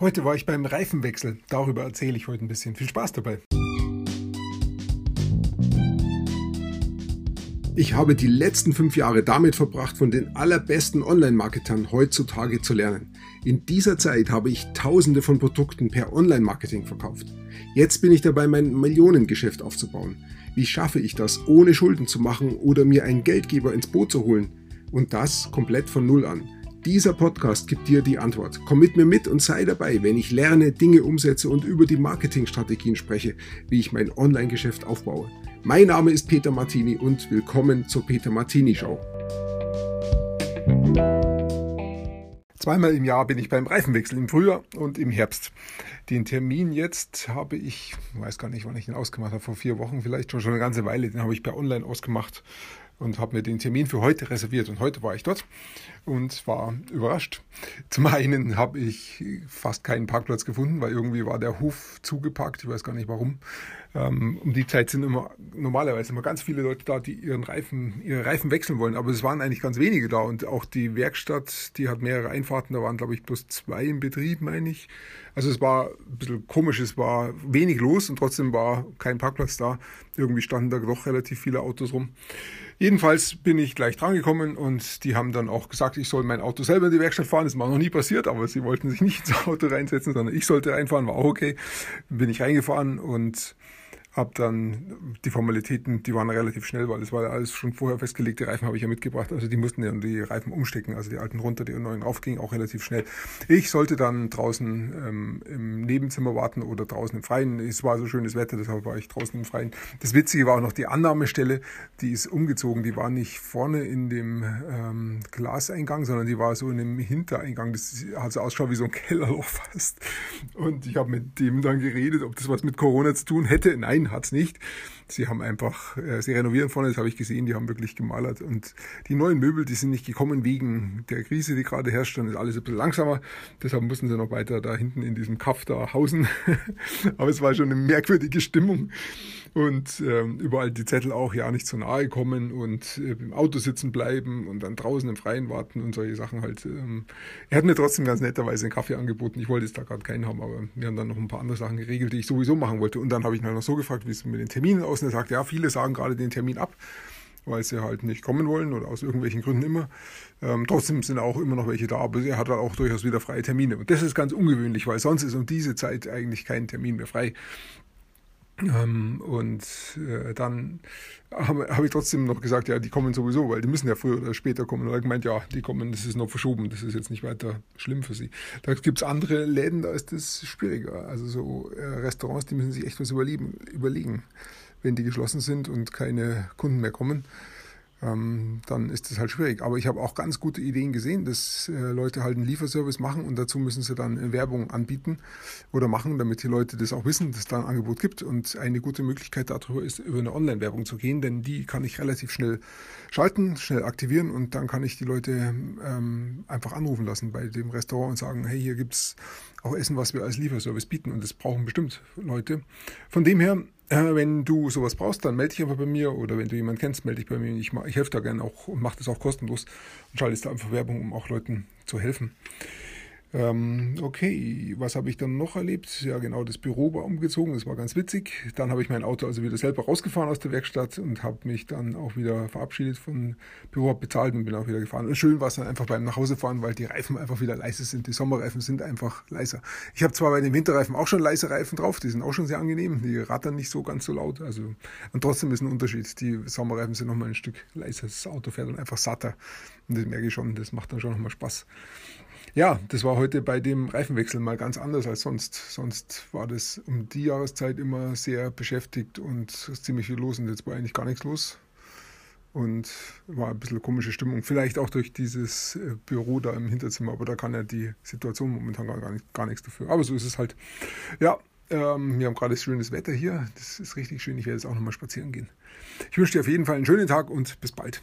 Heute war ich beim Reifenwechsel. Darüber erzähle ich heute ein bisschen. Viel Spaß dabei. Ich habe die letzten fünf Jahre damit verbracht, von den allerbesten Online-Marketern heutzutage zu lernen. In dieser Zeit habe ich tausende von Produkten per Online-Marketing verkauft. Jetzt bin ich dabei, mein Millionengeschäft aufzubauen. Wie schaffe ich das, ohne Schulden zu machen oder mir einen Geldgeber ins Boot zu holen? Und das komplett von Null an. Dieser Podcast gibt dir die Antwort. Komm mit mir mit und sei dabei, wenn ich lerne, Dinge umsetze und über die Marketingstrategien spreche, wie ich mein Online-Geschäft aufbaue. Mein Name ist Peter Martini und willkommen zur Peter Martini Show. Zweimal im Jahr bin ich beim Reifenwechsel, im Frühjahr und im Herbst. Den Termin jetzt habe ich, weiß gar nicht, wann ich den ausgemacht habe, vor vier Wochen vielleicht, schon, schon eine ganze Weile, den habe ich per Online ausgemacht und habe mir den Termin für heute reserviert. Und heute war ich dort und war überrascht. Zum einen habe ich fast keinen Parkplatz gefunden, weil irgendwie war der Hof zugepackt. Ich weiß gar nicht warum. Ähm, um die Zeit sind immer normalerweise immer ganz viele Leute da, die ihren Reifen, ihre Reifen wechseln wollen. Aber es waren eigentlich ganz wenige da. Und auch die Werkstatt, die hat mehrere Einfahrten. Da waren, glaube ich, bloß zwei im Betrieb, meine ich. Also es war ein bisschen komisch. Es war wenig los und trotzdem war kein Parkplatz da. Irgendwie standen da doch relativ viele Autos rum. Jedenfalls bin ich gleich drangekommen und die haben dann auch gesagt, ich soll mein Auto selber in die Werkstatt fahren. Das war noch nie passiert, aber sie wollten sich nicht ins Auto reinsetzen, sondern ich sollte reinfahren, war auch okay. Bin ich reingefahren und habe dann die Formalitäten, die waren relativ schnell, weil es war ja alles schon vorher festgelegt. Die Reifen habe ich ja mitgebracht, also die mussten ja die Reifen umstecken, also die alten runter, die neuen rauf, ging auch relativ schnell. Ich sollte dann draußen ähm, im Nebenzimmer warten oder draußen im Freien. Es war so schönes Wetter, deshalb war ich draußen im Freien. Das Witzige war auch noch die Annahmestelle, die ist umgezogen. Die war nicht vorne in dem ähm, Glaseingang, sondern die war so in dem Hintereingang. Das hat so ausgeschaut wie so ein Kellerloch fast. Und ich habe mit dem dann geredet, ob das was mit Corona zu tun hätte. Nein, Nein, hat's nicht. Sie haben einfach, äh, sie renovieren vorne, das habe ich gesehen, die haben wirklich gemalert. Und die neuen Möbel, die sind nicht gekommen wegen der Krise, die gerade herrscht, dann ist alles ein bisschen langsamer. Deshalb mussten sie noch weiter da hinten in diesem Kaff da hausen. Aber es war schon eine merkwürdige Stimmung. Und ähm, überall die Zettel auch, ja, nicht zu nahe kommen und äh, im Auto sitzen bleiben und dann draußen im Freien warten und solche Sachen halt. Ähm. Er hat mir trotzdem ganz netterweise einen Kaffee angeboten. Ich wollte jetzt da gerade keinen haben, aber wir haben dann noch ein paar andere Sachen geregelt, die ich sowieso machen wollte. Und dann habe ich halt noch so gefragt, wie es mit den Terminen aussieht. Er sagt, ja, viele sagen gerade den Termin ab weil sie halt nicht kommen wollen oder aus irgendwelchen Gründen immer. Ähm, trotzdem sind auch immer noch welche da, aber er hat halt auch durchaus wieder freie Termine. Und das ist ganz ungewöhnlich, weil sonst ist um diese Zeit eigentlich kein Termin mehr frei. Ähm, und äh, dann habe hab ich trotzdem noch gesagt, ja, die kommen sowieso, weil die müssen ja früher oder später kommen. Und er hat gemeint, ja, die kommen, das ist noch verschoben, das ist jetzt nicht weiter schlimm für sie. Da gibt es andere Läden, da ist das schwieriger. Also so äh, Restaurants, die müssen sich echt was überlegen, überlegen, wenn die geschlossen sind und keine Kunden mehr kommen ähm, dann ist das halt schwierig. Aber ich habe auch ganz gute Ideen gesehen, dass äh, Leute halt einen Lieferservice machen und dazu müssen sie dann Werbung anbieten oder machen, damit die Leute das auch wissen, dass da ein Angebot gibt. Und eine gute Möglichkeit darüber ist, über eine Online-Werbung zu gehen, denn die kann ich relativ schnell schalten, schnell aktivieren und dann kann ich die Leute ähm, einfach anrufen lassen bei dem Restaurant und sagen, hey, hier gibt's auch Essen, was wir als Lieferservice bieten und das brauchen bestimmt Leute. Von dem her äh, wenn du sowas brauchst, dann melde dich einfach bei mir oder wenn du jemanden kennst, melde dich bei mir. Ich, ich helfe da gerne auch und mache das auch kostenlos und schalte da einfach Werbung, um auch Leuten zu helfen. Ähm, okay, was habe ich dann noch erlebt? Ja, genau, das Büro war umgezogen, das war ganz witzig. Dann habe ich mein Auto also wieder selber rausgefahren aus der Werkstatt und habe mich dann auch wieder verabschiedet vom Büro, habe bezahlt und bin auch wieder gefahren. Und schön war es dann einfach beim Nachhausefahren, weil die Reifen einfach wieder leise sind. Die Sommerreifen sind einfach leiser. Ich habe zwar bei den Winterreifen auch schon leise Reifen drauf, die sind auch schon sehr angenehm, die rattern nicht so ganz so laut. Also, und trotzdem ist ein Unterschied. Die Sommerreifen sind nochmal ein Stück leiser. Das Auto fährt dann einfach satter. Und das merke ich schon, das macht dann schon nochmal Spaß. Ja, das war heute bei dem Reifenwechsel mal ganz anders als sonst. Sonst war das um die Jahreszeit immer sehr beschäftigt und ziemlich viel los und jetzt war eigentlich gar nichts los. Und war ein bisschen komische Stimmung. Vielleicht auch durch dieses äh, Büro da im Hinterzimmer, aber da kann ja die Situation momentan gar, nicht, gar nichts dafür. Aber so ist es halt. Ja, ähm, wir haben gerade schönes Wetter hier. Das ist richtig schön. Ich werde jetzt auch nochmal spazieren gehen. Ich wünsche dir auf jeden Fall einen schönen Tag und bis bald.